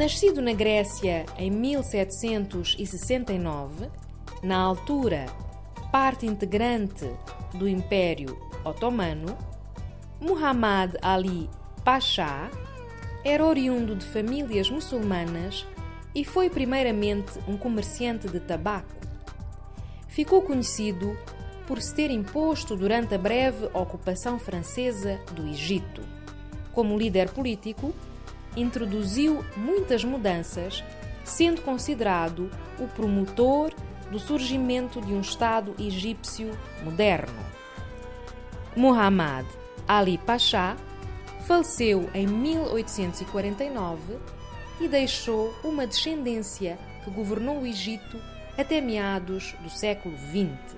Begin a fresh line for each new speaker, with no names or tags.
Nascido na Grécia em 1769, na altura parte integrante do Império Otomano, Muhammad Ali Pasha era oriundo de famílias muçulmanas e foi primeiramente um comerciante de tabaco. Ficou conhecido por se ter imposto durante a breve ocupação francesa do Egito. Como líder político, introduziu muitas mudanças, sendo considerado o promotor do surgimento de um Estado egípcio moderno. Muhammad Ali Pasha faleceu em 1849 e deixou uma descendência que governou o Egito até meados do século XX.